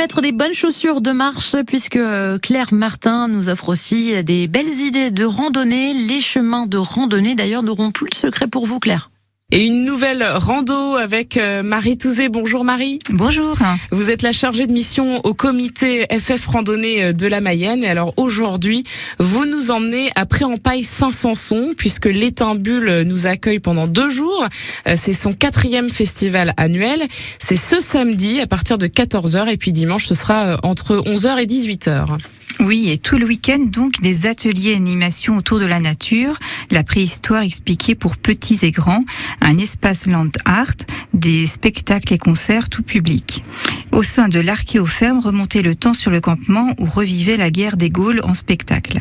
mettre des bonnes chaussures de marche puisque euh, Claire Martin nous offre aussi des belles idées de randonnée. Les chemins de randonnée d'ailleurs n'auront plus le secret pour vous Claire. Et une nouvelle rando avec euh, Marie Touzé. Bonjour Marie. Bonjour. Vous êtes la chargée de mission au comité FF Randonnée euh, de la Mayenne. Et alors aujourd'hui, vous nous emmenez à Préampaille Saint-Sanson puisque l'Étimbule nous accueille pendant deux jours. Euh, c'est son quatrième festival annuel. C'est ce samedi à partir de 14h et puis dimanche ce sera entre 11h et 18h. Oui, et tout le week-end, donc, des ateliers animation autour de la nature, la préhistoire expliquée pour petits et grands, un espace land art, des spectacles et concerts tout public. Au sein de l'archéoferme, remontez le temps sur le campement ou revivez la guerre des Gaules en spectacle.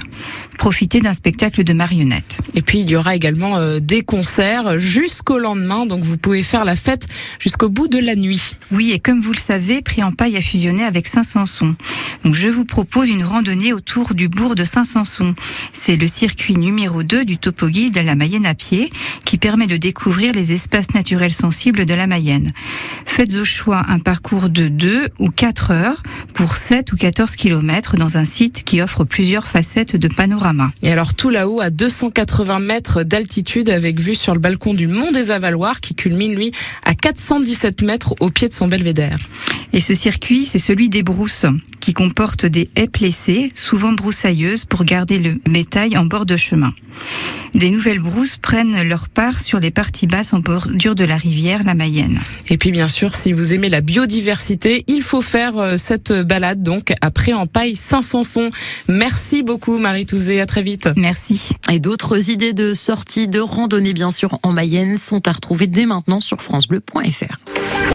Profitez d'un spectacle de marionnettes. Et puis il y aura également euh, des concerts jusqu'au lendemain, donc vous pouvez faire la fête jusqu'au bout de la nuit. Oui, et comme vous le savez, Priampaille a fusionné avec Saint-Sanson. Donc je vous propose une randonnée autour du bourg de Saint-Sanson. C'est le circuit numéro 2 du topo guide à la Mayenne à pied qui permet de découvrir les espaces naturels sensibles de la Mayenne. Faites au choix un parcours de 2 ou 4 heures pour 7 ou 14 kilomètres dans un site qui offre plusieurs facettes de panorama. Et alors tout là-haut à 280 mètres d'altitude avec vue sur le balcon du Mont des Avaloirs qui culmine lui à 417 mètres au pied de son belvédère. Et ce circuit, c'est celui des brousses, qui comporte des haies plessées, souvent broussailleuses, pour garder le métail en bord de chemin. Des nouvelles brousses prennent leur part sur les parties basses en bordure de la rivière, la Mayenne. Et puis bien sûr, si vous aimez la biodiversité, il faut faire euh, cette balade donc après en paille Saint-Sanson. Merci beaucoup Marie Touzé, à très vite. Merci. Et d'autres idées de sortie, de randonnée bien sûr en Mayenne sont à retrouver dès maintenant sur francebleu.fr.